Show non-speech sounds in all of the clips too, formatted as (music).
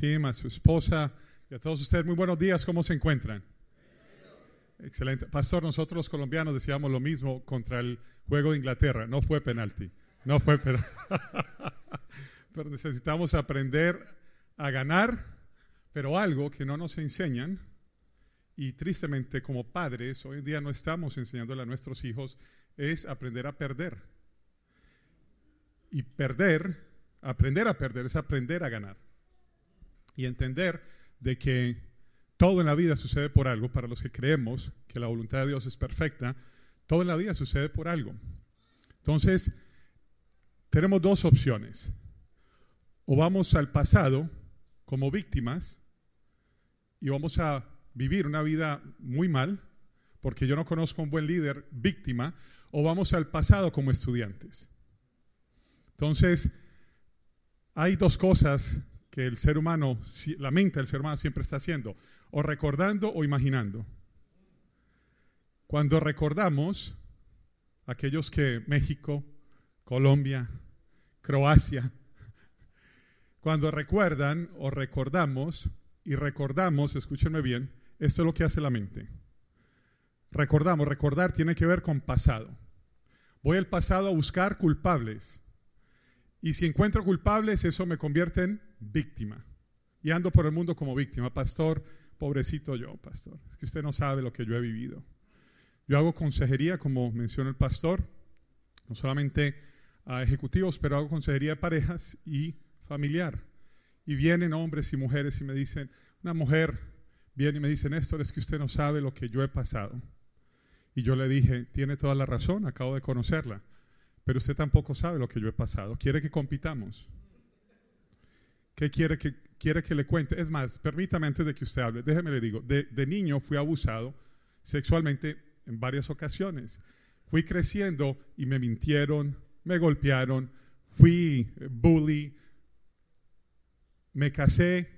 A su esposa y a todos ustedes. Muy buenos días, ¿cómo se encuentran? Excelente. Pastor, nosotros colombianos decíamos lo mismo contra el juego de Inglaterra. No fue penalti. No fue (laughs) penalti. pero necesitamos aprender a ganar, pero algo que no nos enseñan, y tristemente como padres hoy en día no estamos enseñándole a nuestros hijos, es aprender a perder. Y perder, aprender a perder es aprender a ganar. Y entender de que todo en la vida sucede por algo, para los que creemos que la voluntad de Dios es perfecta, todo en la vida sucede por algo. Entonces, tenemos dos opciones. O vamos al pasado como víctimas y vamos a vivir una vida muy mal, porque yo no conozco un buen líder víctima, o vamos al pasado como estudiantes. Entonces, hay dos cosas que el ser humano, la mente del ser humano siempre está haciendo, o recordando o imaginando. Cuando recordamos, aquellos que México, Colombia, Croacia, cuando recuerdan o recordamos, y recordamos, escúchenme bien, esto es lo que hace la mente. Recordamos, recordar tiene que ver con pasado. Voy al pasado a buscar culpables. Y si encuentro culpables, eso me convierte en víctima. Y ando por el mundo como víctima. Pastor, pobrecito yo, pastor. Es que usted no sabe lo que yo he vivido. Yo hago consejería, como menciona el pastor, no solamente a ejecutivos, pero hago consejería de parejas y familiar. Y vienen hombres y mujeres y me dicen, una mujer viene y me dice, Néstor, es que usted no sabe lo que yo he pasado. Y yo le dije, tiene toda la razón, acabo de conocerla, pero usted tampoco sabe lo que yo he pasado. ¿Quiere que compitamos? ¿Qué quiere que, quiere que le cuente? Es más, permítame antes de que usted hable, déjeme le digo, de, niño fui abusado sexualmente en varias ocasiones. Fui creciendo y me mintieron, me golpearon, fui bully, me casé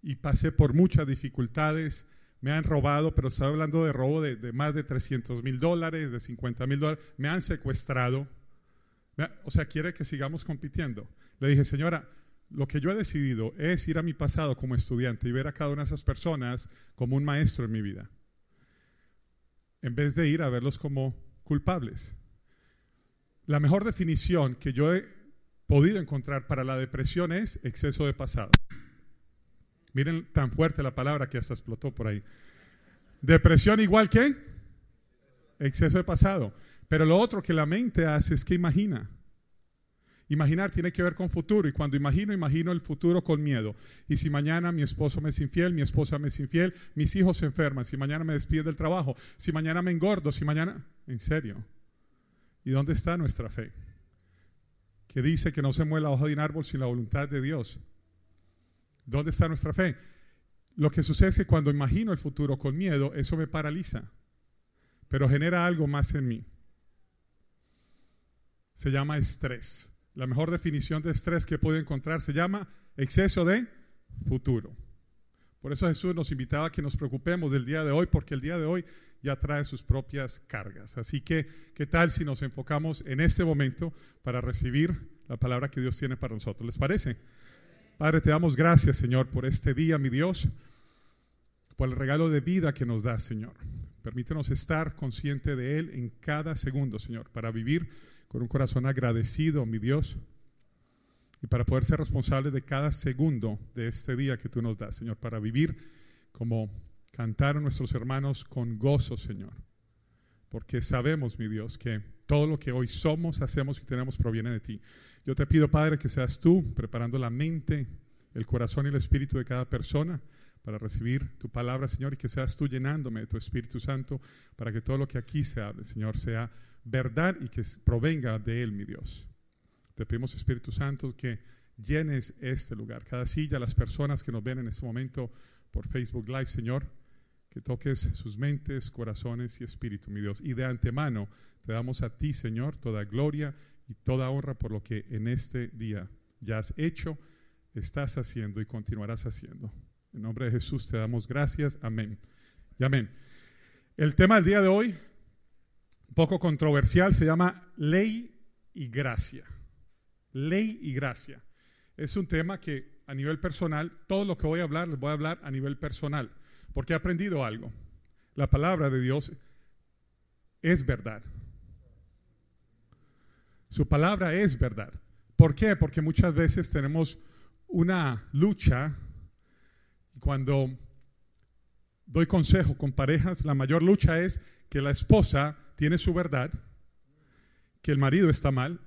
y pasé por muchas dificultades. Me han robado, pero estoy hablando de robo de, más de 300 mil dólares, de 50 mil dólares. Me han secuestrado. O sea, quiere que sigamos compitiendo. Le dije, señora, lo que yo he decidido es ir a mi pasado como estudiante y ver a cada una de esas personas como un maestro en mi vida, en vez de ir a verlos como culpables. La mejor definición que yo he podido encontrar para la depresión es exceso de pasado. Miren tan fuerte la palabra que hasta explotó por ahí. Depresión igual que exceso de pasado. Pero lo otro que la mente hace es que imagina. Imaginar tiene que ver con futuro y cuando imagino, imagino el futuro con miedo. Y si mañana mi esposo me es infiel, mi esposa me es infiel, mis hijos se enferman, si mañana me despide del trabajo, si mañana me engordo, si mañana... ¿En serio? ¿Y dónde está nuestra fe? que dice que no se mueve la hoja de un árbol sin la voluntad de Dios. ¿Dónde está nuestra fe? Lo que sucede es que cuando imagino el futuro con miedo, eso me paraliza, pero genera algo más en mí. Se llama estrés. La mejor definición de estrés que puedo encontrar se llama exceso de futuro. Por eso Jesús nos invitaba a que nos preocupemos del día de hoy, porque el día de hoy ya trae sus propias cargas. Así que, ¿qué tal si nos enfocamos en este momento para recibir la palabra que Dios tiene para nosotros? ¿Les parece? Padre, te damos gracias, Señor, por este día, mi Dios, por el regalo de vida que nos da, Señor. Permítenos estar consciente de Él en cada segundo, Señor, para vivir con un corazón agradecido, mi Dios, y para poder ser responsable de cada segundo de este día que tú nos das, Señor, para vivir como cantaron nuestros hermanos con gozo, Señor. Porque sabemos, mi Dios, que todo lo que hoy somos, hacemos y tenemos proviene de ti. Yo te pido, Padre, que seas tú preparando la mente, el corazón y el espíritu de cada persona para recibir tu palabra, Señor, y que seas tú llenándome de tu Espíritu Santo para que todo lo que aquí se hable, Señor, sea verdad y que provenga de Él, mi Dios. Te pedimos, Espíritu Santo, que llenes este lugar, cada silla, las personas que nos ven en este momento por Facebook Live, Señor que toques sus mentes, corazones y espíritu, mi Dios. Y de antemano te damos a ti, Señor, toda gloria y toda honra por lo que en este día ya has hecho, estás haciendo y continuarás haciendo. En nombre de Jesús te damos gracias. Amén. Y amén. El tema del día de hoy, poco controversial, se llama ley y gracia. Ley y gracia. Es un tema que a nivel personal. Todo lo que voy a hablar, les voy a hablar a nivel personal, porque he aprendido algo. La palabra de Dios es verdad. Su palabra es verdad. ¿Por qué? Porque muchas veces tenemos una lucha cuando doy consejo con parejas, la mayor lucha es que la esposa tiene su verdad, que el marido está mal,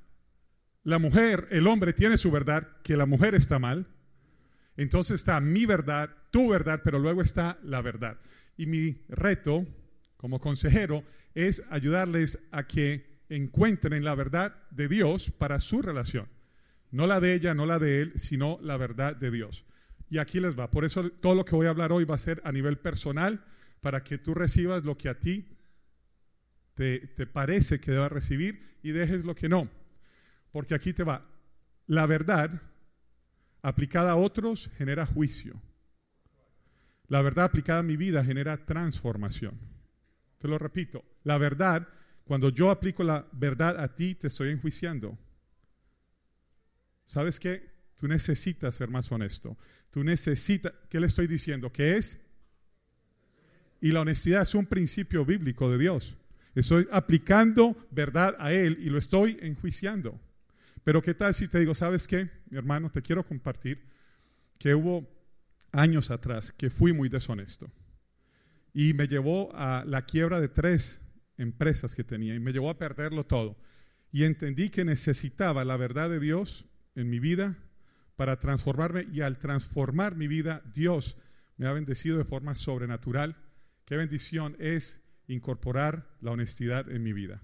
la mujer, el hombre tiene su verdad, que la mujer está mal. Entonces está mi verdad, tu verdad, pero luego está la verdad. Y mi reto como consejero es ayudarles a que encuentren la verdad de Dios para su relación. No la de ella, no la de él, sino la verdad de Dios. Y aquí les va. Por eso todo lo que voy a hablar hoy va a ser a nivel personal, para que tú recibas lo que a ti te, parece que debas recibir y dejes lo que no. Porque aquí te va. La verdad aplicada a otros genera juicio. La verdad aplicada a mi vida genera transformación. Te lo repito. La verdad, cuando yo aplico la verdad a ti, te estoy enjuiciando. ¿Sabes qué? Tú necesitas ser más honesto. Tú necesitas, ¿qué le estoy diciendo? ¿Qué es? Y la honestidad es un principio bíblico de Dios. Estoy aplicando verdad a Él y lo estoy enjuiciando. Pero ¿qué tal si te digo, sabes qué, mi hermano, te quiero compartir que hubo años atrás que fui muy deshonesto y me llevó a la quiebra de tres empresas que tenía y me llevó a perderlo todo. Y entendí que necesitaba la verdad de Dios en mi vida para transformarme y al transformar mi vida, Dios me ha bendecido de forma sobrenatural. Qué bendición es incorporar la honestidad en mi vida.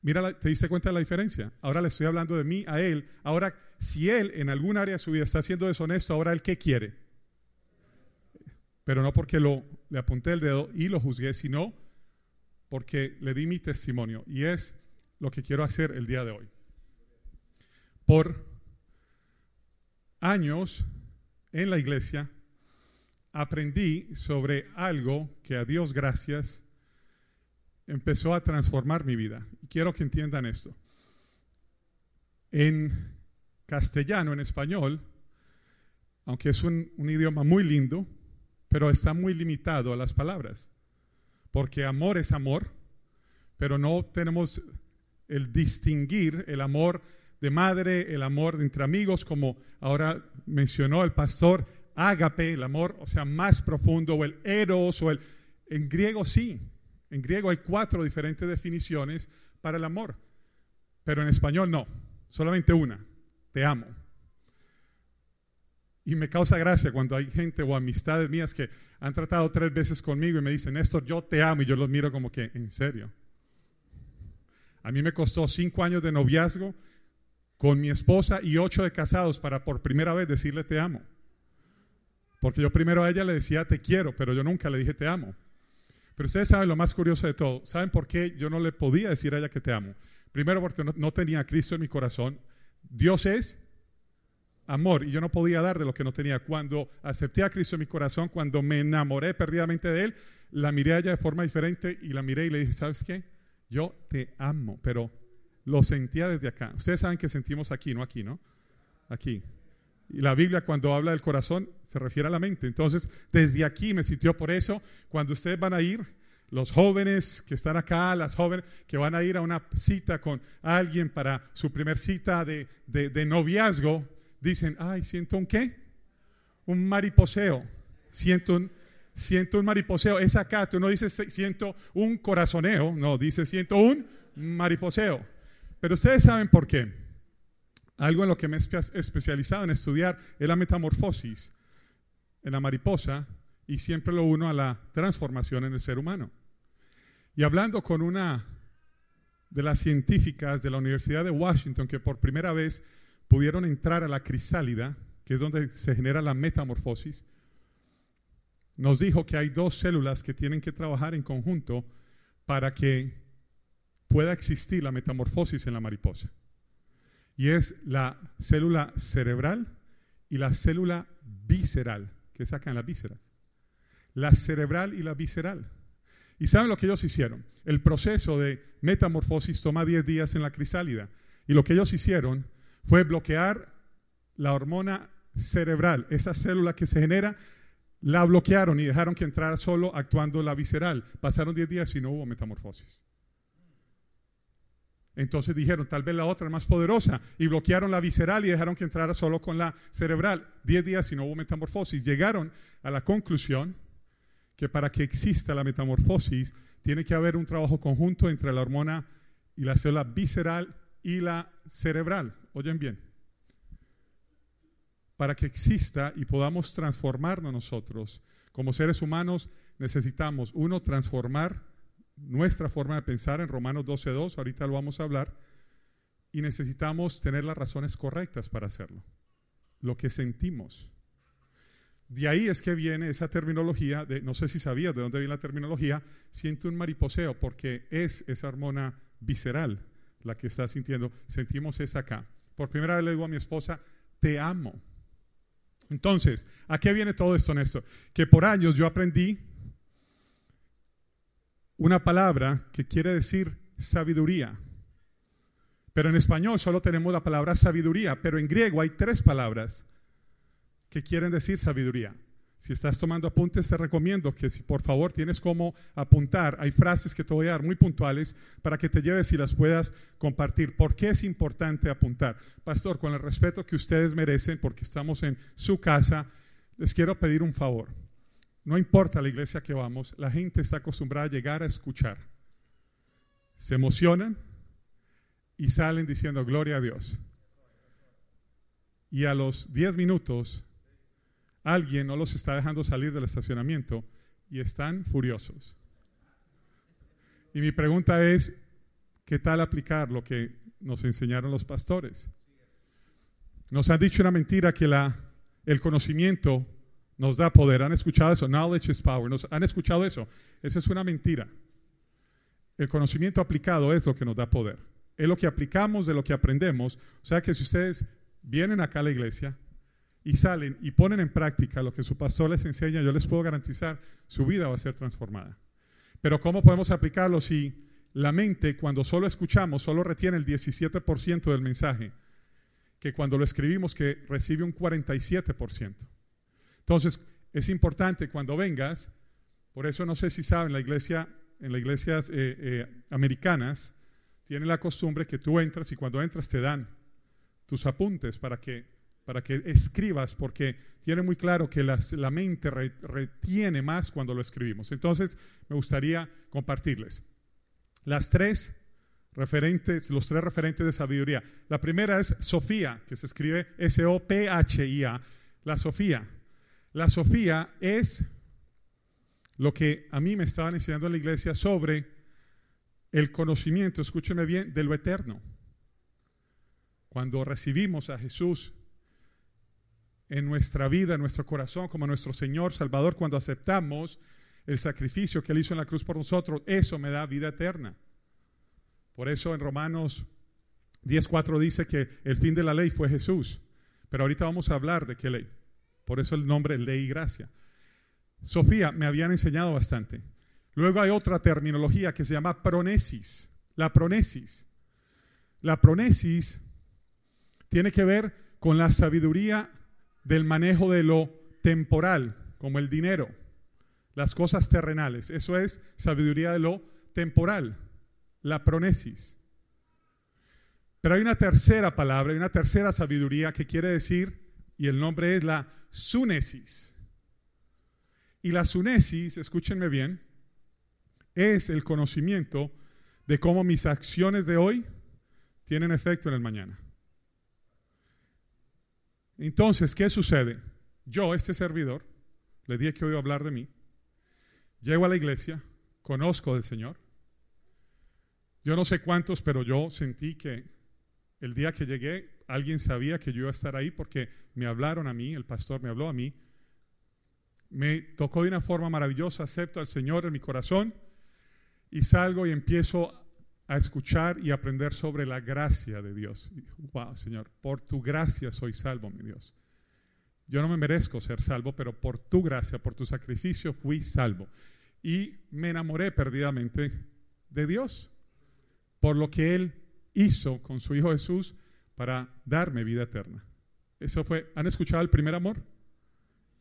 Mira, ¿te diste cuenta de la diferencia? Ahora le estoy hablando de mí a él. Ahora, si él en algún área de su vida está siendo deshonesto, ahora él qué quiere? Pero no porque le apunté el dedo y lo juzgué, sino porque le di mi testimonio. Y es lo que quiero hacer el día de hoy. Por años en la iglesia aprendí sobre algo que a Dios gracias empezó a transformar mi vida. Quiero que entiendan esto. En castellano, en español, aunque es un, un, idioma muy lindo, pero está muy limitado a las palabras. Porque amor es amor, pero no tenemos el distinguir el amor de madre, el amor entre amigos, como ahora mencionó el pastor, ágape, el amor, o sea, más profundo, o el eros, o el... En griego sí, en griego hay cuatro diferentes definiciones para el amor, pero en español no, solamente una, te amo. Y me causa gracia cuando hay gente o amistades mías que han tratado tres veces conmigo y me dicen, Néstor, yo te amo, y yo los miro como que, ¿en serio? A mí me costó cinco años de noviazgo con mi esposa y ocho de casados para por primera vez decirle te amo. Porque yo primero a ella le decía te quiero, pero yo nunca le dije te amo. Pero ustedes saben lo más curioso de todo. ¿Saben por qué yo no le podía decir a ella que te amo? Primero porque no, tenía a Cristo en mi corazón. Dios es amor y yo no podía dar de lo que no tenía. Cuando acepté a Cristo en mi corazón, cuando me enamoré perdidamente de Él, la miré a ella de forma diferente y la miré y le dije, ¿sabes qué? Yo te amo, pero lo sentía desde acá. Ustedes saben que sentimos aquí, no aquí, ¿no? Aquí. Y la Biblia cuando habla del corazón se refiere a la mente. Entonces, desde aquí me sintió por eso. Cuando ustedes van a ir, los jóvenes que están acá, las jóvenes que van a ir a una cita con alguien para su primer cita de, de, noviazgo, dicen, ay, siento un qué? Un mariposeo. Siento un, siento un mariposeo. Es acá, tú no dices siento un corazoneo, no, dices siento un mariposeo. Pero ustedes saben por qué. Algo en lo que me he especializado en estudiar es la metamorfosis en la mariposa y siempre lo uno a la transformación en el ser humano. Y hablando con una de las científicas de la Universidad de Washington que por primera vez pudieron entrar a la crisálida, que es donde se genera la metamorfosis, nos dijo que hay dos células que tienen que trabajar en conjunto para que pueda existir la metamorfosis en la mariposa. Y es la célula cerebral y la célula visceral, que sacan las vísceras. La cerebral y la visceral. ¿Y saben lo que ellos hicieron? El proceso de metamorfosis toma 10 días en la crisálida. Y lo que ellos hicieron fue bloquear la hormona cerebral. Esa célula que se genera la bloquearon y dejaron que entrara solo actuando la visceral. Pasaron 10 días y no hubo metamorfosis. Entonces dijeron, tal vez la otra es más poderosa y bloquearon la visceral y dejaron que entrara solo con la cerebral. 10 días y no hubo metamorfosis. Llegaron a la conclusión que para que exista la metamorfosis tiene que haber un trabajo conjunto entre la hormona y la célula visceral y la cerebral. Oyen bien. Para que exista y podamos transformarnos nosotros como seres humanos, necesitamos, uno, transformar nuestra forma de pensar en Romanos 12.2, ahorita lo vamos a hablar, y necesitamos tener las razones correctas para hacerlo, lo que sentimos. De ahí es que viene esa terminología, de, no sé si sabías de dónde viene la terminología, siento un mariposeo, porque es esa hormona visceral la que está sintiendo, sentimos esa acá. Por primera vez le digo a mi esposa, te amo. Entonces, ¿a qué viene todo esto, Néstor? Que por años yo aprendí una palabra que quiere decir sabiduría. Pero en español solo tenemos la palabra sabiduría, pero en griego hay tres palabras que quieren decir sabiduría. Si estás tomando apuntes, te recomiendo que si por favor tienes como apuntar, hay frases que te voy a dar muy puntuales para que te lleves y las puedas compartir. ¿Por qué es importante apuntar? Pastor, con el respeto que ustedes merecen, porque estamos en su casa, les quiero pedir un favor. No importa la iglesia que vamos, la gente está acostumbrada a llegar a escuchar. Se emocionan y salen diciendo gloria a Dios. Y a los 10 minutos alguien no los está dejando salir del estacionamiento y están furiosos. Y mi pregunta es, ¿qué tal aplicar lo que nos enseñaron los pastores? Nos han dicho una mentira que la, el conocimiento nos da poder. ¿Han escuchado eso? Knowledge is power. ¿Nos, ¿Han escuchado eso? Eso es una mentira. El conocimiento aplicado es lo que nos da poder. Es lo que aplicamos de lo que aprendemos. O sea que si ustedes vienen acá a la iglesia y salen y ponen en práctica lo que su pastor les enseña, yo les puedo garantizar, su vida va a ser transformada. Pero ¿cómo podemos aplicarlo si la mente, cuando solo escuchamos, solo retiene el 17% del mensaje, que cuando lo escribimos, que recibe un 47%? Entonces, es importante cuando vengas, por eso no sé si saben, la iglesia, en las iglesias eh, eh, americanas, tiene la costumbre que tú entras y cuando entras te dan tus apuntes para que, para que escribas, porque tiene muy claro que la mente retiene más cuando lo escribimos. Entonces, me gustaría compartirles las tres referentes, los tres referentes de sabiduría. La primera es Sofía, que se escribe S-O-P-H-I-A. La Sofía. La Sofía es lo que a mí me estaban enseñando en la iglesia sobre el conocimiento, escúcheme bien, de lo eterno. Cuando recibimos a Jesús en nuestra vida, en nuestro corazón, como nuestro Señor Salvador, cuando aceptamos el sacrificio que Él hizo en la cruz por nosotros, eso me da vida eterna. Por eso en Romanos 10.4 dice que el fin de la ley fue Jesús. Pero ahorita vamos a hablar de qué ley. Por eso el nombre ley y gracia. Sofía me habían enseñado bastante. Luego hay otra terminología que se llama pronesis. La pronesis. La pronesis tiene que ver con la sabiduría del manejo de lo temporal, como el dinero, las cosas terrenales. Eso es sabiduría de lo temporal, la pronesis. Pero hay una tercera palabra, hay una tercera sabiduría que quiere decir y el nombre es la sunesis. Y la sunesis, escúchenme bien, es el conocimiento de cómo mis acciones de hoy tienen efecto en el mañana. Entonces, ¿qué sucede? Yo, este servidor, le dije que a hablar de mí, llego a la iglesia, conozco del Señor. Yo no sé cuántos, pero yo sentí que el día que llegué alguien sabía que yo iba a estar ahí porque me hablaron a mí, el pastor me habló a mí. Me tocó de una forma maravillosa, acepto al Señor en mi corazón y salgo y empiezo a escuchar y aprender sobre la gracia de Dios. Wow, Señor, por tu gracia soy salvo, mi Dios. Yo no me merezco ser salvo, pero por tu gracia, por tu sacrificio fui salvo. Y me enamoré perdidamente de Dios, por lo que Él hizo con su Hijo Jesús para darme vida eterna. Eso fue, ¿han escuchado el primer amor?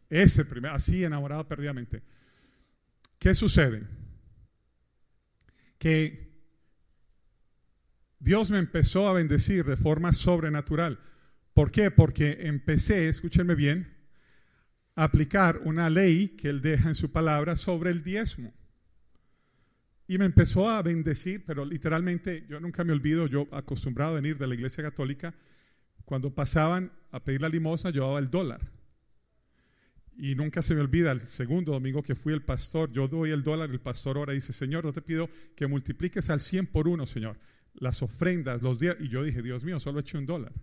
Ese primer, así enamorado perdidamente. ¿Qué sucede? Que Dios me empezó a bendecir de forma sobrenatural. ¿Por qué? Porque empecé, escúchenme bien, a aplicar una ley que Él deja en su palabra sobre el diezmo. Y me empezó a bendecir, pero literalmente yo nunca me olvido, yo acostumbrado a venir de la iglesia católica, cuando pasaban a pedir la limosna, yo daba el dólar. Y nunca se me olvida, el segundo domingo que fui el pastor, yo doy el dólar, el pastor ahora dice, Señor, yo te pido que multipliques al 100 por uno, Señor, las ofrendas, los días. Y yo dije, Dios mío, solo he hecho un dólar.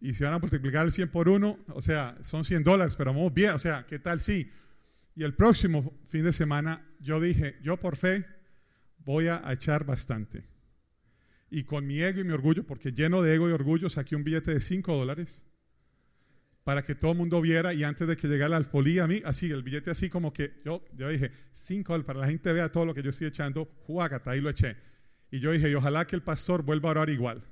Y si van a multiplicar el 100 por uno, o sea, son 100 dólares, pero vamos bien, o sea, ¿qué tal si? Y el próximo fin de semana yo dije, yo por fe voy a echar bastante. Y con mi ego y mi orgullo, porque lleno de ego y orgullo, saqué un billete de 5 dólares para que todo el mundo viera y antes de que llegara la alfolía a mí, así, el billete así como que yo, yo dije, 5 dólares, para la gente vea todo lo que yo estoy echando, juágata, ahí lo eché. Y yo dije, y ojalá que el pastor vuelva a orar igual.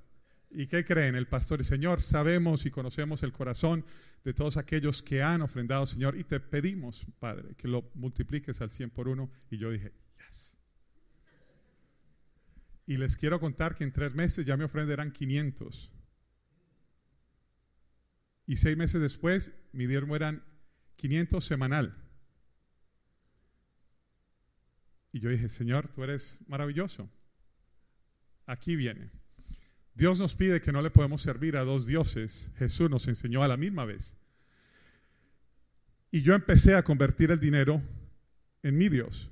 ¿Y qué creen? El pastor y Señor, sabemos y conocemos el corazón de todos aquellos que han ofrendado, Señor, y te pedimos, Padre, que lo multipliques al 100 por uno. Y yo dije, yes. Y les quiero contar que en tres meses ya mi ofrenda eran 500. Y seis meses después, mi diezmo eran 500 semanal. Y yo dije, Señor, tú eres maravilloso. Aquí viene. Dios nos pide que no le podemos servir a dos dioses. Jesús nos enseñó a la misma vez. Y yo empecé a convertir el dinero en mi Dios,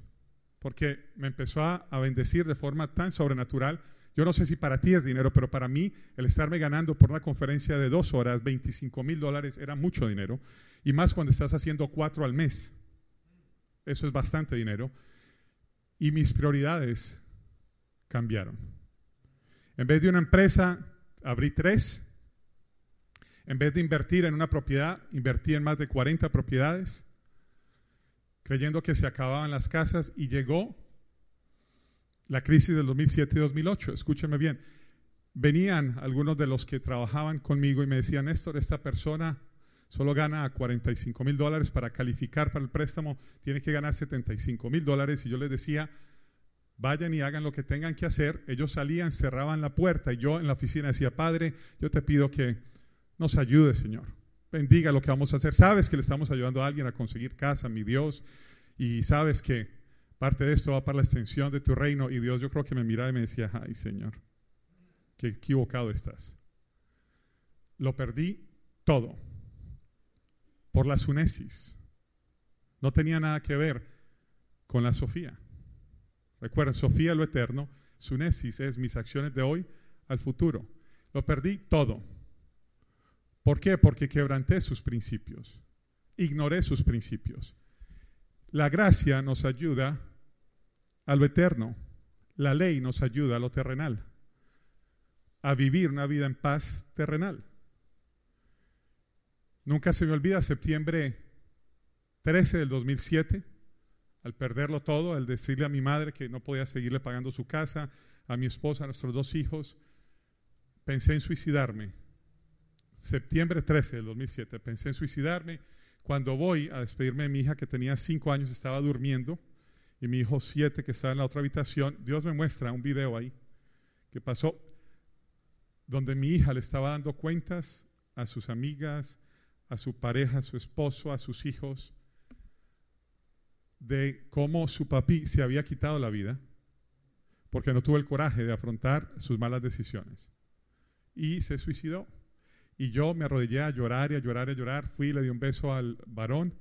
porque me empezó a, bendecir de forma tan sobrenatural. Yo no sé si para ti es dinero, pero para mí el estarme ganando por una conferencia de dos horas 25 mil dólares era mucho dinero. Y más cuando estás haciendo cuatro al mes. Eso es bastante dinero. Y mis prioridades cambiaron. En vez de una empresa, abrí tres. En vez de invertir en una propiedad, invertí en más de 40 propiedades, creyendo que se acababan las casas y llegó la crisis del 2007 y 2008. Escúcheme bien. Venían algunos de los que trabajaban conmigo y me decían, Néstor, esta persona solo gana 45 mil dólares para calificar para el préstamo, tiene que ganar 75 mil dólares. Y yo les decía, vayan y hagan lo que tengan que hacer. Ellos salían, cerraban la puerta y yo en la oficina decía, Padre, yo te pido que nos ayude, Señor. Bendiga lo que vamos a hacer. Sabes que le estamos ayudando a alguien a conseguir casa, mi Dios, y sabes que parte de esto va para la extensión de tu reino. Y Dios yo creo que me miraba y me decía, ay, Señor, qué equivocado estás. Lo perdí todo por la sunesis. No tenía nada que ver con la Sofía. Recuerda, Sofía lo eterno, Sunesis es mis acciones de hoy al futuro. Lo perdí todo. ¿Por qué? Porque quebranté sus principios, ignoré sus principios. La gracia nos ayuda a lo eterno, la ley nos ayuda a lo terrenal, a vivir una vida en paz terrenal. Nunca se me olvida septiembre 13 del 2007 al perderlo todo, al decirle a mi madre que no podía seguirle pagando su casa, a mi esposa, a nuestros dos hijos, pensé en suicidarme. Septiembre 13 del 2007, pensé en suicidarme. Cuando voy a despedirme de mi hija que tenía cinco años, estaba durmiendo, y mi hijo siete que estaba en la otra habitación, Dios me muestra un video ahí que pasó donde mi hija le estaba dando cuentas a sus amigas, a su pareja, a su esposo, a sus hijos, de cómo su papi se había quitado la vida porque no tuvo el coraje de afrontar sus malas decisiones y se suicidó. Y yo me arrodillé a llorar y a llorar y a llorar, fui y le di un beso al varón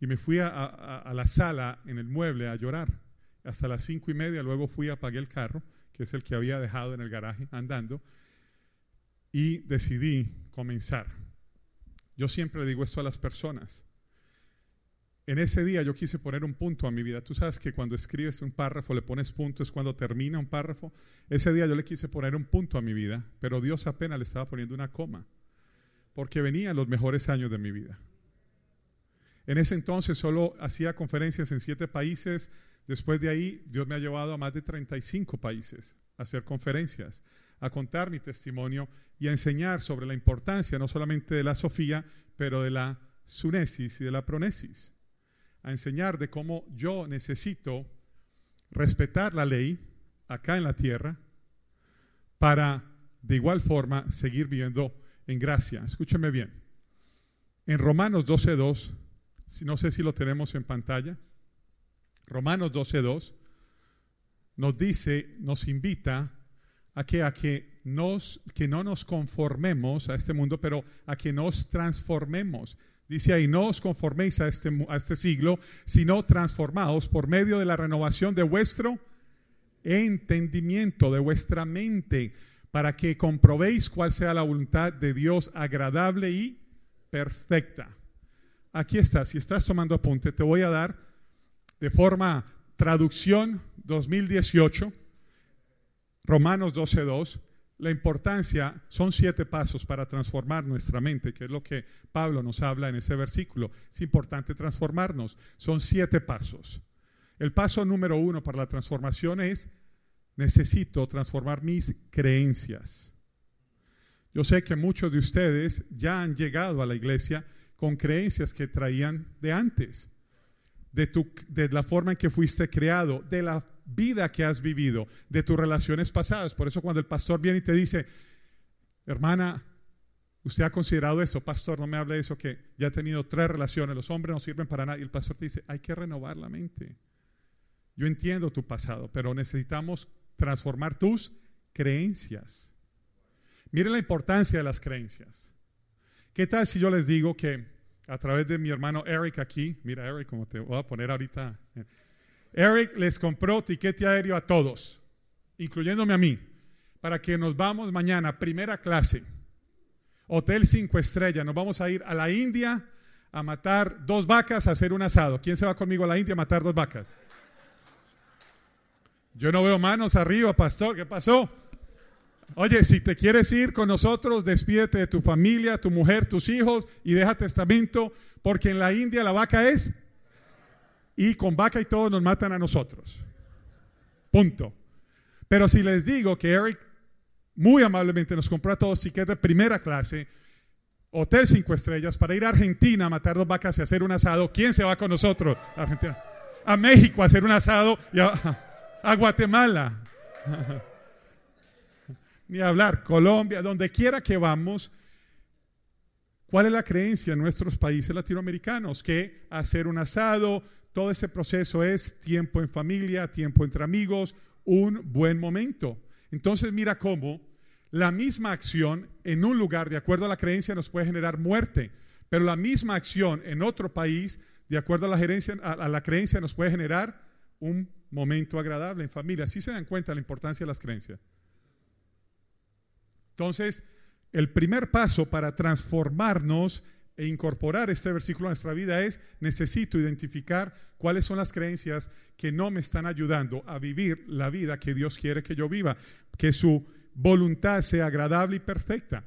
y me fui a, la sala en el mueble a llorar hasta las cinco y media, luego fui, apagué el carro, que es el que había dejado en el garaje andando, y decidí comenzar. Yo siempre digo esto a las personas, en ese día yo quise poner un punto a mi vida. Tú sabes que cuando escribes un párrafo le pones punto, es cuando termina un párrafo. Ese día yo le quise poner un punto a mi vida, pero Dios apenas le estaba poniendo una coma, porque venían los mejores años de mi vida. En ese entonces solo hacía conferencias en siete países. Después de ahí, Dios me ha llevado a más de 35 países a hacer conferencias, a contar mi testimonio y a enseñar sobre la importancia no solamente de la Sofía, pero de la sunesis y de la pronesis. A enseñar de cómo yo necesito respetar la ley acá en la tierra para de igual forma seguir viviendo en gracia. Escúcheme bien. En Romanos 12.2, si no sé si lo tenemos en pantalla, Romanos 12.2 nos dice, nos invita a que, a que, nos, que no nos conformemos a este mundo, pero a que nos transformemos. Dice ahí, no os conforméis a este, a este siglo, sino transformaos por medio de la renovación de vuestro entendimiento, de vuestra mente, para que comprobéis cuál sea la voluntad de Dios agradable y perfecta. Aquí está, si estás tomando apunte, te voy a dar de forma traducción 2018, Romanos 12.2, la importancia, son siete pasos para transformar nuestra mente, que es lo que Pablo nos habla en ese versículo. Es importante transformarnos, son siete pasos. El paso número uno para la transformación es, necesito transformar mis creencias. Yo sé que muchos de ustedes ya han llegado a la iglesia con creencias que traían de antes, de, tu, de la forma en que fuiste creado, de la vida que has vivido, de tus relaciones pasadas. Por eso cuando el pastor viene y te dice, hermana, usted ha considerado eso, pastor, no me hable de eso, que ya ha tenido tres relaciones, los hombres no sirven para nada. Y el pastor te dice, hay que renovar la mente. Yo entiendo tu pasado, pero necesitamos transformar tus creencias. Miren la importancia de las creencias. ¿Qué tal si yo les digo que a través de mi hermano Eric aquí, mira Eric, como te voy a poner ahorita, Eric les compró tiquete aéreo a todos, incluyéndome a mí, para que nos vamos mañana, primera clase, hotel cinco estrellas, nos vamos a ir a la India a matar dos vacas, a hacer un asado. ¿Quién se va conmigo a la India a matar dos vacas? Yo no veo manos arriba, pastor, ¿qué pasó? Oye, si te quieres ir con nosotros, despídete de tu familia, tu mujer, tus hijos y deja testamento, porque en la India la vaca es y con vaca y todo nos matan a nosotros. Punto. Pero si les digo que Eric muy amablemente nos compró a todos tickets de primera clase, hotel cinco estrellas, para ir a Argentina a matar dos vacas y hacer un asado, ¿quién se va con nosotros? A Argentina. A México a hacer un asado y a, a Guatemala. (laughs) Ni hablar, Colombia, donde quiera que vamos, ¿Cuál es la creencia en nuestros países latinoamericanos? Que hacer un asado, todo ese proceso es tiempo en familia, tiempo entre amigos, un buen momento. Entonces mira cómo la misma acción en un lugar, de acuerdo a la creencia, nos puede generar muerte, pero la misma acción en otro país, de acuerdo a la, gerencia, a, la creencia, nos puede generar un momento agradable en familia. Así se dan cuenta la importancia de las creencias. Entonces, el primer paso para transformarnos e incorporar este versículo a nuestra vida es, necesito identificar cuáles son las creencias que no me están ayudando a vivir la vida que Dios quiere que yo viva, que su voluntad sea agradable y perfecta.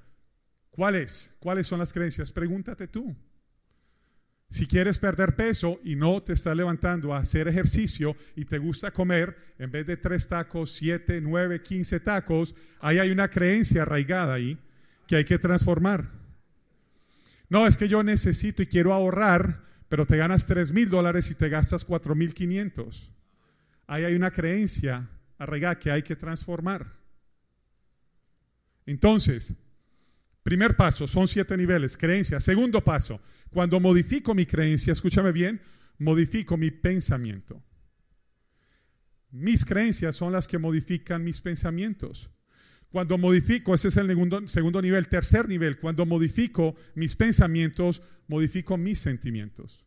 ¿Cuáles? ¿Cuáles son las creencias? Pregúntate tú. Si quieres perder peso y no te estás levantando a hacer ejercicio y te gusta comer, en vez de tres tacos, siete, nueve, quince tacos, ahí hay una creencia arraigada ahí que hay que transformar. No, es que yo necesito y quiero ahorrar, pero te ganas 3 mil dólares y te gastas 4 mil 500. Ahí hay una creencia arraigada que hay que transformar. Entonces, primer paso, son siete niveles, creencia. Segundo paso, cuando modifico mi creencia, escúchame bien, modifico mi pensamiento. Mis creencias son las que modifican mis pensamientos. Cuando modifico, ese es el segundo, segundo nivel. Tercer nivel, cuando modifico mis pensamientos, modifico mis sentimientos.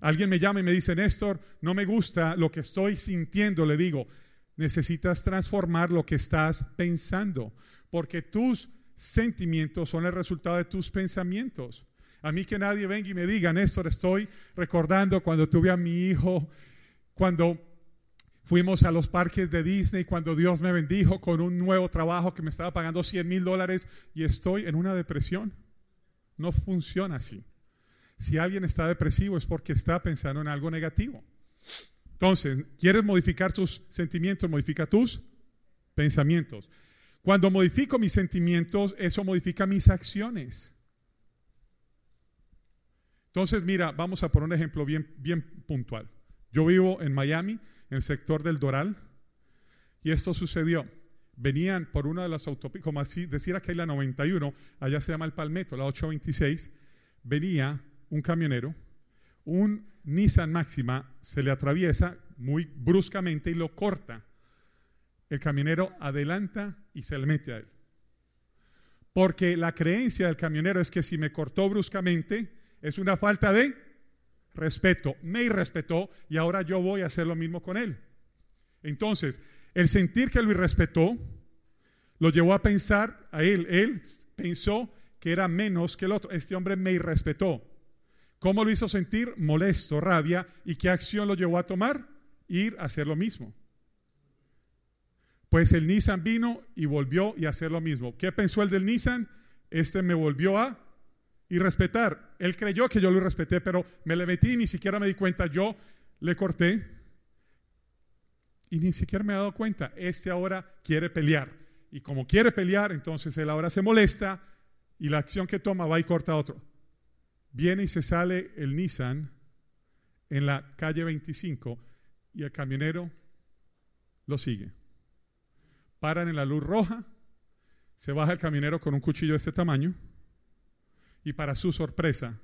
Alguien me llama y me dice, Néstor, no me gusta lo que estoy sintiendo. Le digo, necesitas transformar lo que estás pensando, porque tus sentimientos son el resultado de tus pensamientos. A mí que nadie venga y me diga, Néstor, estoy recordando cuando tuve a mi hijo, cuando Fuimos a los parques de Disney cuando Dios me bendijo con un nuevo trabajo que me estaba pagando 100 mil dólares y estoy en una depresión. No funciona así. Si alguien está depresivo es porque está pensando en algo negativo. Entonces, ¿quieres modificar tus sentimientos? Modifica tus pensamientos. Cuando modifico mis sentimientos, eso modifica mis acciones. Entonces, mira, vamos a poner un ejemplo bien, bien puntual. Yo vivo en Miami, en el sector del Doral, y esto sucedió. Venían por una de las autopistas, como así decir aquí hay la 91, allá se llama el Palmetto, la 826, venía un camionero, un Nissan Máxima se le atraviesa muy bruscamente y lo corta. El camionero adelanta y se le mete a él. Porque la creencia del camionero es que si me cortó bruscamente, es una falta de respeto. Me irrespetó y ahora yo voy a hacer lo mismo con él. Entonces, el sentir que lo irrespetó lo llevó a pensar a él. Él pensó que era menos que el otro. Este hombre me irrespetó. ¿Cómo lo hizo sentir? Molesto, rabia. ¿Y qué acción lo llevó a tomar? Ir a hacer lo mismo. Pues el Nissan vino y volvió y hacer lo mismo. ¿Qué pensó el del Nissan? Este me volvió a y respetar. Él creyó que yo lo respeté, pero me le metí y ni siquiera me di cuenta. Yo le corté y ni siquiera me he dado cuenta. Este ahora quiere pelear. Y como quiere pelear, entonces él ahora se molesta y la acción que toma va y corta a otro. Viene y se sale el Nissan en la calle 25 y el camionero lo sigue. Paran en la luz roja, se baja el camionero con un cuchillo de este tamaño y para su sorpresa,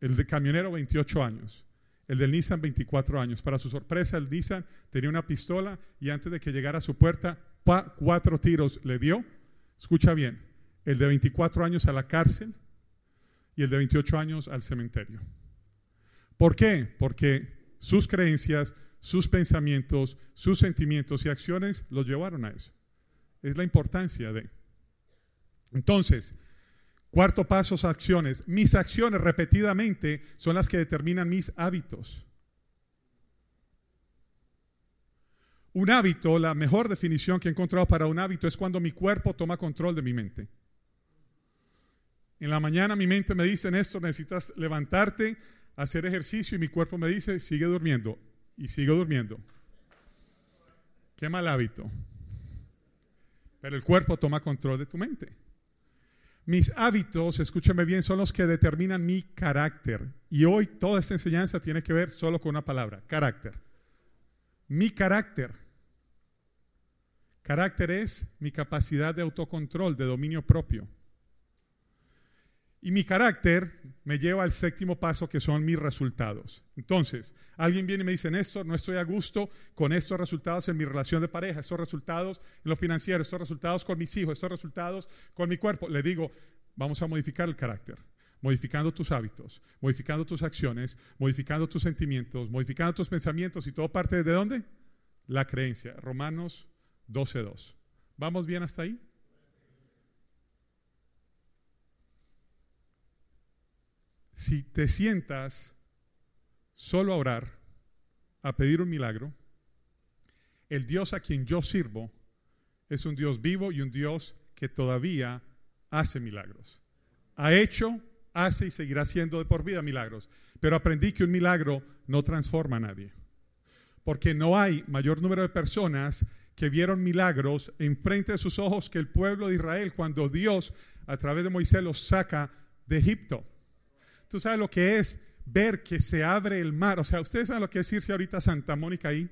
el de camionero 28 años, el del Nissan 24 años. Para su sorpresa, el Nissan tenía una pistola y antes de que llegara a su puerta, cuatro tiros le dio. Escucha bien, el de 24 años a la cárcel y el de 28 años al cementerio. ¿Por qué? Porque sus creencias, sus pensamientos, sus sentimientos y acciones los llevaron a eso. Es la importancia de. Entonces, Cuarto paso, acciones. Mis acciones repetidamente son las que determinan mis hábitos. Un hábito, la mejor definición que he encontrado para un hábito es cuando mi cuerpo toma control de mi mente. En la mañana mi mente me dice, Néstor, necesitas levantarte, hacer ejercicio y mi cuerpo me dice, sigue durmiendo y sigo durmiendo. Qué mal hábito. Pero el cuerpo toma control de tu mente. Mis hábitos, escúchame bien, son los que determinan mi carácter. Y hoy toda esta enseñanza tiene que ver solo con una palabra, carácter. Mi carácter. Carácter es mi capacidad de autocontrol, de dominio propio. Y mi carácter me lleva al séptimo paso que son mis resultados. Entonces, alguien viene y me dice, Néstor, no estoy a gusto con estos resultados en mi relación de pareja, estos resultados en lo financiero, estos resultados con mis hijos, estos resultados con mi cuerpo. Le digo, vamos a modificar el carácter, modificando tus hábitos, modificando tus acciones, modificando tus sentimientos, modificando tus pensamientos y todo parte de dónde? La creencia. Romanos 12.2. ¿Vamos bien hasta ahí? Si te sientas solo a orar, a pedir un milagro, el Dios a quien yo sirvo es un Dios vivo y un Dios que todavía hace milagros. Ha hecho, hace y seguirá haciendo de por vida milagros. Pero aprendí que un milagro no transforma a nadie. Porque no hay mayor número de personas que vieron milagros enfrente de sus ojos que el pueblo de Israel cuando Dios a través de Moisés los saca de Egipto. Tú sabes lo que es ver que se abre el mar. O sea, ustedes saben lo que es irse ahorita a Santa Mónica ahí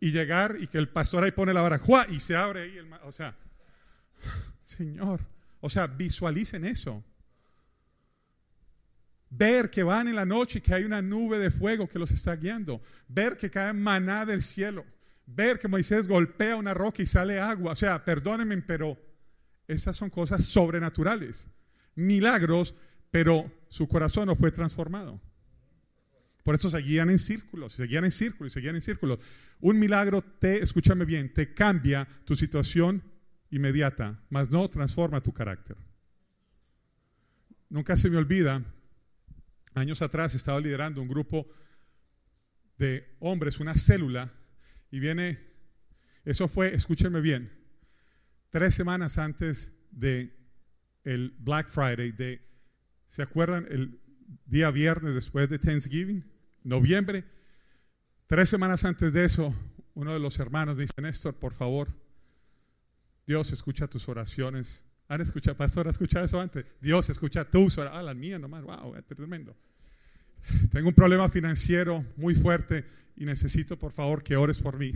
y llegar y que el pastor ahí pone la vara y se abre ahí el mar. O sea, (sighs) Señor, o sea, visualicen eso. Ver que van en la noche y que hay una nube de fuego que los está guiando. Ver que cae maná del cielo. Ver que Moisés golpea una roca y sale agua. O sea, perdónenme, pero esas son cosas sobrenaturales. Milagros pero su corazón no fue transformado. Por eso seguían en círculos, seguían en círculos, seguían en círculos. Un milagro te, escúchame bien, te cambia tu situación inmediata, mas no transforma tu carácter. Nunca se me olvida, años atrás estaba liderando un grupo de hombres, una célula, y viene, eso fue, escúchenme bien, tres semanas antes de el Black Friday, de ¿Se acuerdan el día viernes después de Thanksgiving? Noviembre. Tres semanas antes de eso, uno de los hermanos me dice, Néstor, por favor, Dios escucha tus oraciones. ¿Han escuchado, pastor, ha escuchado eso antes? Dios escucha tus oraciones. Ah, la mía nomás, wow, tremendo. Tengo un problema financiero muy fuerte y necesito por favor que ores por mí.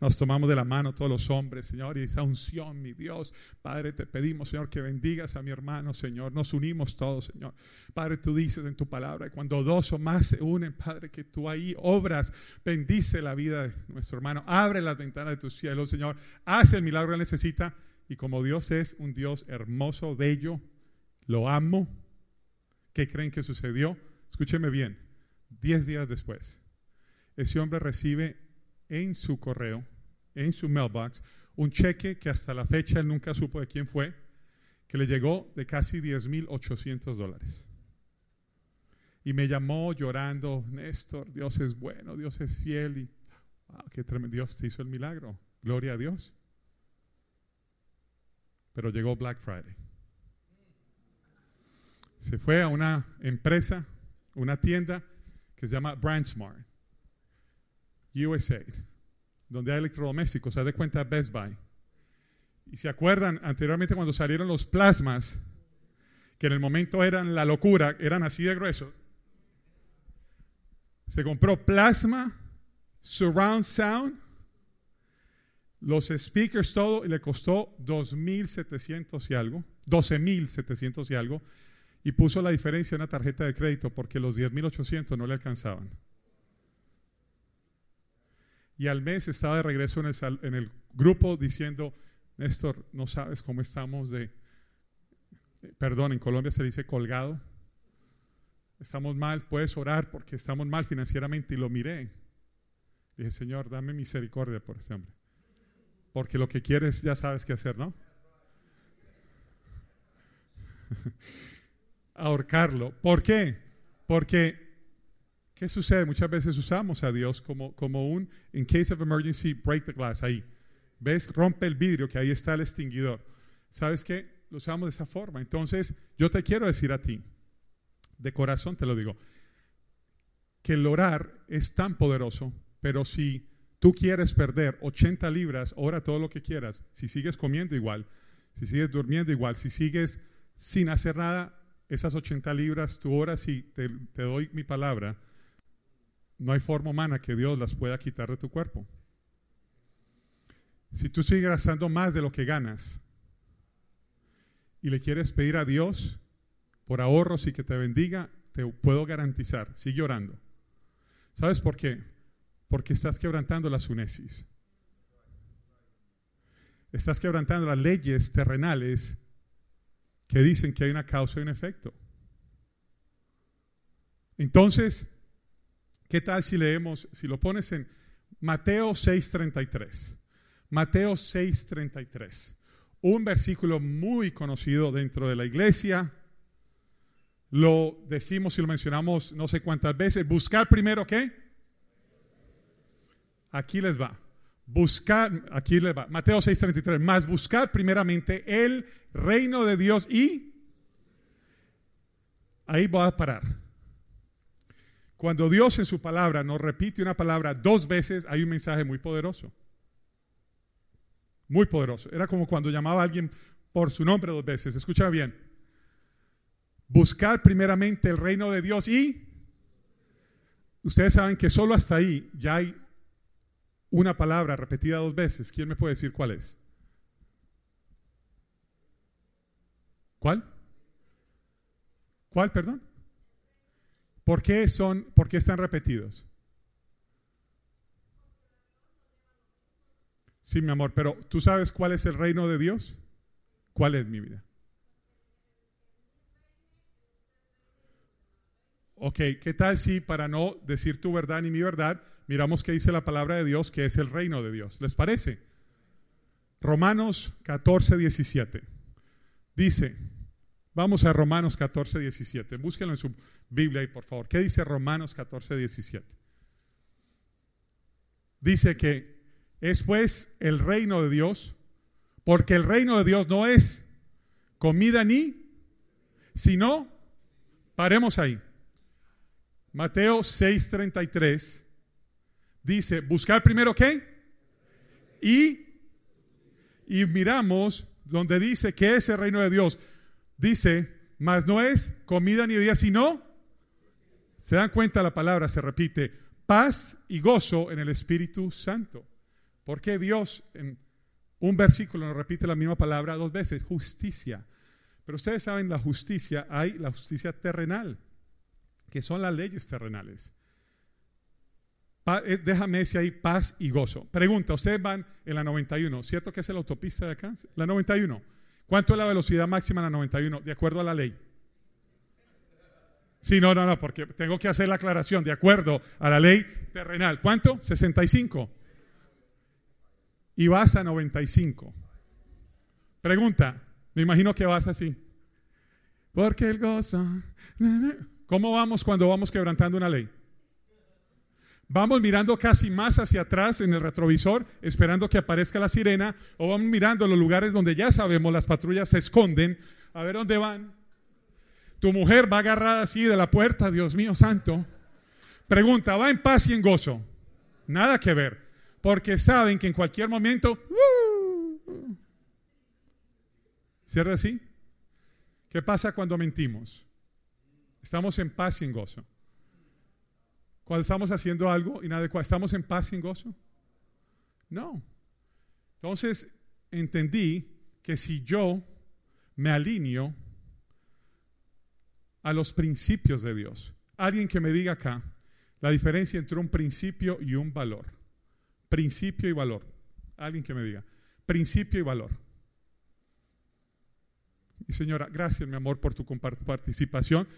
Nos tomamos de la mano todos los hombres, Señor, y esa unción, mi Dios. Padre, te pedimos, Señor, que bendigas a mi hermano, Señor. Nos unimos todos, Señor. Padre, tú dices en tu palabra, cuando dos o más se unen, Padre, que tú ahí obras, bendice la vida de nuestro hermano. Abre las ventanas de tu cielo, Señor. Haz el milagro que necesita. Y como Dios es un Dios hermoso, bello, lo amo. ¿Qué creen que sucedió? Escúcheme bien. Diez días después, ese hombre recibe en su correo, en su mailbox, un cheque que hasta la fecha él nunca supo de quién fue, que le llegó de casi 10.800 dólares. Y me llamó llorando, Néstor, Dios es bueno, Dios es fiel. Y wow, qué tremendo, Dios te hizo el milagro. Gloria a Dios. Pero llegó Black Friday. Se fue a una empresa, una tienda que se llama BrandsMart USA, donde hay electrodomésticos, se da cuenta Best Buy. Y se acuerdan anteriormente cuando salieron los plasmas, que en el momento eran la locura, eran así de gruesos. Se compró plasma, surround sound, los speakers, todo, y le costó 2.700 y algo, 12.700 y algo, y puso la diferencia en una tarjeta de crédito porque los 10.800 no le alcanzaban y al mes estaba de regreso en el, en el grupo diciendo, Néstor, no sabes cómo estamos de, perdón, en Colombia se dice colgado, estamos mal, puedes orar porque estamos mal financieramente y lo miré. Dije, Señor, dame misericordia por este hombre. Porque lo que quieres ya sabes qué hacer, ¿no? Ahorcarlo. ¿Por qué? Porque ¿Qué sucede? Muchas veces usamos a Dios como, como un, in case of emergency, break the glass, ahí. ¿Ves? Rompe el vidrio, que ahí está el extinguidor. ¿Sabes qué? Lo usamos de esa forma. Entonces, yo te quiero decir a ti, de corazón te lo digo, que el orar es tan poderoso, pero si tú quieres perder 80 libras, ora todo lo que quieras. Si sigues comiendo igual, si sigues durmiendo igual, si sigues sin hacer nada, esas 80 libras, tú oras y te, doy mi palabra, no hay forma humana que Dios las pueda quitar de tu cuerpo. Si tú sigues gastando más de lo que ganas y le quieres pedir a Dios por ahorros y que te bendiga, te puedo garantizar, sigue orando. ¿Sabes por qué? Porque estás quebrantando las unesis. Estás quebrantando las leyes terrenales que dicen que hay una causa y un efecto. Entonces, ¿Qué tal si leemos, si lo pones en Mateo 6:33? Mateo 6:33. Un versículo muy conocido dentro de la iglesia. Lo decimos y lo mencionamos no sé cuántas veces. Buscar primero qué? Aquí les va. Buscar, aquí les va. Mateo 6:33. Más buscar primeramente el reino de Dios y... Ahí voy a parar. Cuando Dios en su palabra nos repite una palabra dos veces, hay un mensaje muy poderoso. Muy poderoso. Era como cuando llamaba a alguien por su nombre dos veces. Escucha bien. Buscar primeramente el reino de Dios y ustedes saben que solo hasta ahí ya hay una palabra repetida dos veces. ¿Quién me puede decir cuál es? ¿Cuál? ¿Cuál, perdón? ¿Por qué son, por qué están repetidos? Sí, mi amor, pero ¿tú sabes cuál es el reino de Dios? ¿Cuál es mi vida? Ok, ¿qué tal si para no decir tu verdad ni mi verdad, miramos qué dice la palabra de Dios, que es el reino de Dios? ¿Les parece? Romanos 14, 17. Dice, vamos a Romanos 14, 17. Búsquenlo en su Biblia ahí, por favor. ¿Qué dice Romanos 14, 17? Dice que es pues el reino de Dios, porque el reino de Dios no es comida ni, sino, paremos ahí. Mateo 6:33 dice, buscar primero qué? y, y miramos donde dice que ese reino de Dios dice, mas no es comida ni bebida, sino, se dan cuenta la palabra, se repite, paz y gozo en el Espíritu Santo. Porque Dios en un versículo nos repite la misma palabra dos veces, justicia. Pero ustedes saben, la justicia, hay la justicia terrenal, que son las leyes terrenales. Eh, déjame decir ahí paz y gozo. Pregunta, ustedes van en la 91, ¿cierto que es la autopista de acá? La 91. ¿Cuánto es la velocidad máxima en la 91? De acuerdo a la ley. Sí, no, no, no, porque tengo que hacer la aclaración. De acuerdo a la ley terrenal. ¿Cuánto? 65. Y vas a 95. Pregunta, me imagino que vas así. Porque el gozo. ¿Cómo vamos cuando vamos quebrantando una ley? Vamos mirando casi más hacia atrás en el retrovisor, esperando que aparezca la sirena, o vamos mirando los lugares donde ya sabemos las patrullas se esconden, a ver dónde van. Tu mujer va agarrada así de la puerta, Dios mío santo. Pregunta, ¿va en paz y en gozo? Nada que ver, porque saben que en cualquier momento... ¡uh! ¿Cierto así? ¿Qué pasa cuando mentimos? Estamos en paz y en gozo. Cuando estamos haciendo algo inadecuado, ¿estamos en paz y en gozo? No. Entonces entendí que si yo me alineo a los principios de Dios, alguien que me diga acá la diferencia entre un principio y un valor. Principio y valor. Alguien que me diga. Principio y valor. Y señora, gracias mi amor por tu participación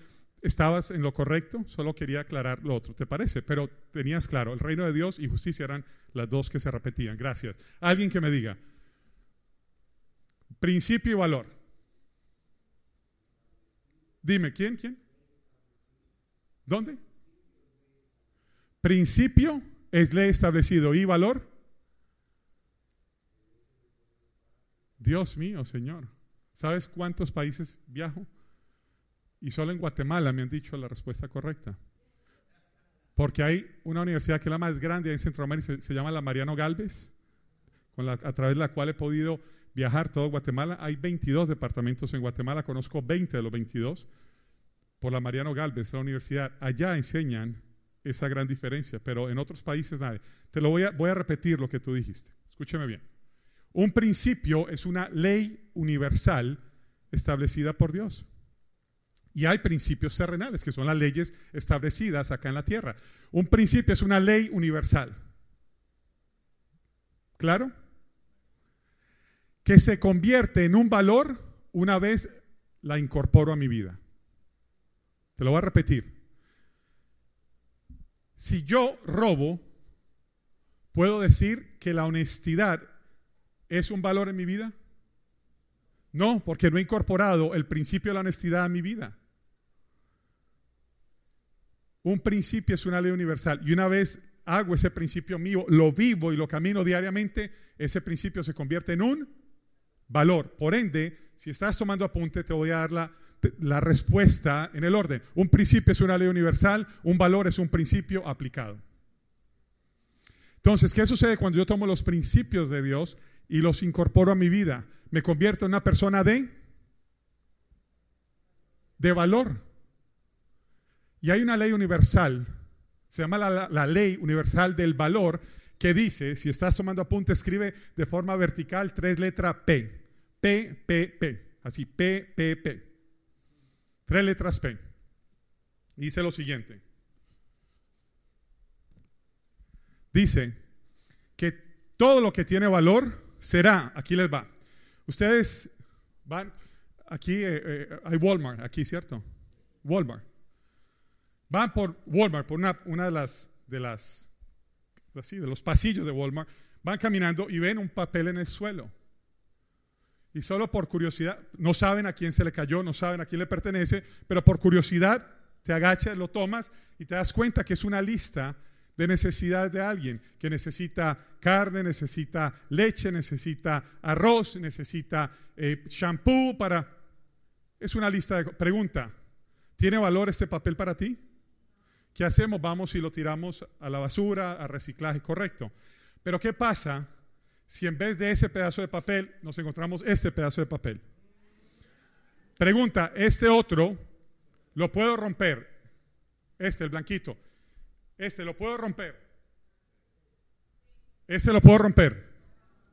estabas en lo correcto, solo quería aclarar lo otro, ¿te parece? Pero tenías claro, el reino de Dios y justicia eran las dos que se repetían. Gracias. Alguien que me diga, principio y valor. Dime, ¿quién? ¿Quién? ¿Dónde? Principio es ley establecido y valor. Dios mío, Señor. ¿Sabes cuántos países viajo? Y solo en Guatemala me han dicho la respuesta correcta. Porque hay una universidad que es la más grande en Centroamérica, se, llama la Mariano Galvez, a través de la cual he podido viajar todo Guatemala. Hay 22 departamentos en Guatemala, conozco 20 de los 22 por la Mariano Galvez, la universidad. Allá enseñan esa gran diferencia, pero en otros países nada. Te lo voy a, voy a repetir lo que tú dijiste. Escúcheme bien. Un principio es una ley universal establecida por Dios. Y hay principios terrenales, que son las leyes establecidas acá en la tierra. Un principio es una ley universal. ¿Claro? Que se convierte en un valor una vez la incorporo a mi vida. Te lo voy a repetir. Si yo robo, ¿puedo decir que la honestidad es un valor en mi vida? No, porque no he incorporado el principio de la honestidad a mi vida. Un principio es una ley universal y una vez hago ese principio mío, lo vivo y lo camino diariamente, ese principio se convierte en un valor. Por ende, si estás tomando apunte, te voy a dar la, la respuesta en el orden. Un principio es una ley universal, un valor es un principio aplicado. Entonces, ¿qué sucede cuando yo tomo los principios de Dios y los incorporo a mi vida? Me convierto en una persona de, de valor. Y hay una ley universal, se llama la, ley universal del valor, que dice, si estás tomando apunte, escribe de forma vertical tres letras P. P, P, P. Así, P, P, P. Tres letras P. Dice lo siguiente. Dice que todo lo que tiene valor será, aquí les va. Ustedes van, aquí eh, eh, hay Walmart, aquí, ¿cierto? Walmart. Van por Walmart, por una, de las, de las, así, de los pasillos de Walmart, van caminando y ven un papel en el suelo. Y solo por curiosidad, no saben a quién se le cayó, no saben a quién le pertenece, pero por curiosidad te agachas, lo tomas y te das cuenta que es una lista de necesidades de alguien que necesita carne, necesita leche, necesita arroz, necesita eh, shampoo para... Es una lista de... Pregunta, ¿tiene valor este papel para ti? ¿Qué hacemos? Vamos y lo tiramos a la basura, a reciclaje, correcto. Pero ¿qué pasa si en vez de ese pedazo de papel nos encontramos este pedazo de papel? Pregunta, ¿este otro lo puedo romper? Este, el blanquito. Este, ¿lo puedo romper? Este lo puedo romper.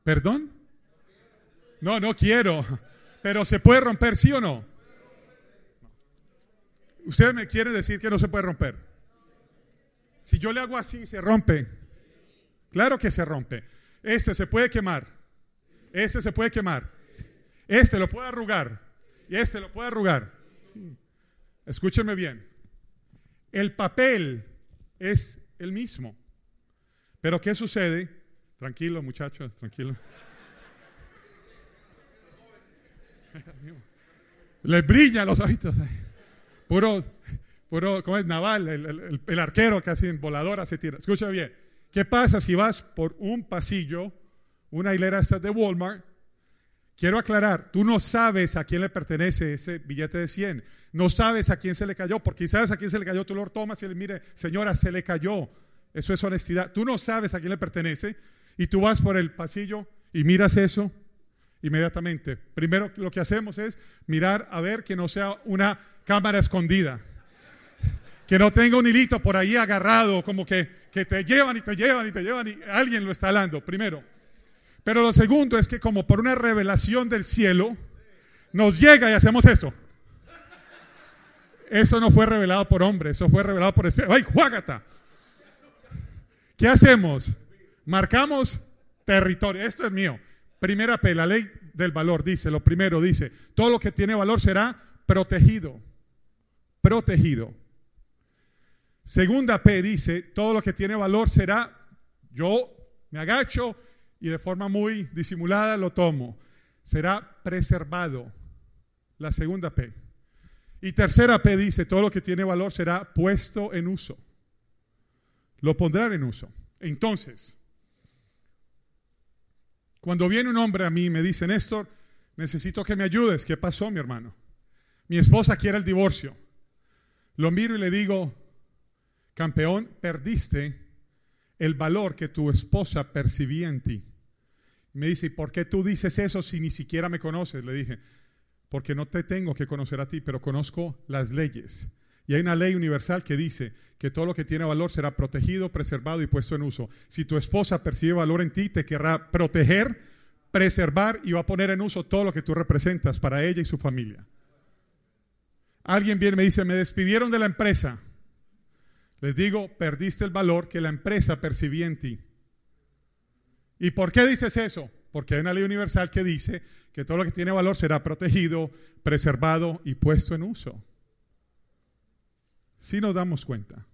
¿Perdón? No, no quiero. Pero ¿se puede romper, sí o no? Usted me quiere decir que no se puede romper. Si yo le hago así, se rompe. Claro que se rompe. Este se puede quemar. Este se puede quemar. Este lo puede arrugar. Y este lo puede arrugar. Escúchenme bien. El papel es el mismo. Pero ¿qué sucede? Tranquilo, muchachos, tranquilo. (laughs) Le brillan los ojitos. Puro, puro, ¿cómo es? Naval, el, arquero que hace voladora se tira. Escucha bien. ¿Qué pasa si vas por un pasillo, una hilera de Walmart? Quiero aclarar, tú no sabes a quién le pertenece ese billete de 100. No sabes a quién se le cayó, porque sabes a quién se le cayó, tú lo tomas y le mire, señora, se le cayó. Eso es honestidad. Tú no sabes a quién le pertenece y tú vas por el pasillo y miras eso inmediatamente. Primero lo que hacemos es mirar a ver que no sea una cámara escondida. Que no tenga un hilito por ahí agarrado, como que, que te llevan y te llevan y te llevan y alguien lo está hablando, primero. Pero lo segundo es que como por una revelación del cielo, nos llega y hacemos esto. Eso no fue revelado por hombre, eso fue revelado por espíritu. ¡Ay, juágata! ¿Qué hacemos? Marcamos territorio. Esto es mío. Primera P, la ley del valor dice, lo primero dice, todo lo que tiene valor será protegido. Protegido. Segunda P dice, todo lo que tiene valor será, yo me agacho y de forma muy disimulada lo tomo. Será preservado. La segunda P. Y tercera P dice, todo lo que tiene valor será puesto en uso. Lo pondrán en uso. Entonces, cuando viene un hombre a mí y me dice, Néstor, necesito que me ayudes. ¿Qué pasó, mi hermano? Mi esposa quiere el divorcio. Lo miro y le digo, campeón, perdiste el valor que tu esposa percibía en ti. Me dice, ¿y por qué tú dices eso si ni siquiera me conoces? Le dije, porque no te tengo que conocer a ti, pero conozco las leyes. Y hay una ley universal que dice que todo lo que tiene valor será protegido, preservado y puesto en uso. Si tu esposa percibe valor en ti, te querrá proteger, preservar y va a poner en uso todo lo que tú representas para ella y su familia. Alguien viene y me dice, me despidieron de la empresa. Les digo, perdiste el valor que la empresa percibía en ti. ¿Y por qué dices eso? Porque hay una ley universal que dice que todo lo que tiene valor será protegido, preservado y puesto en uso. Si nos damos cuenta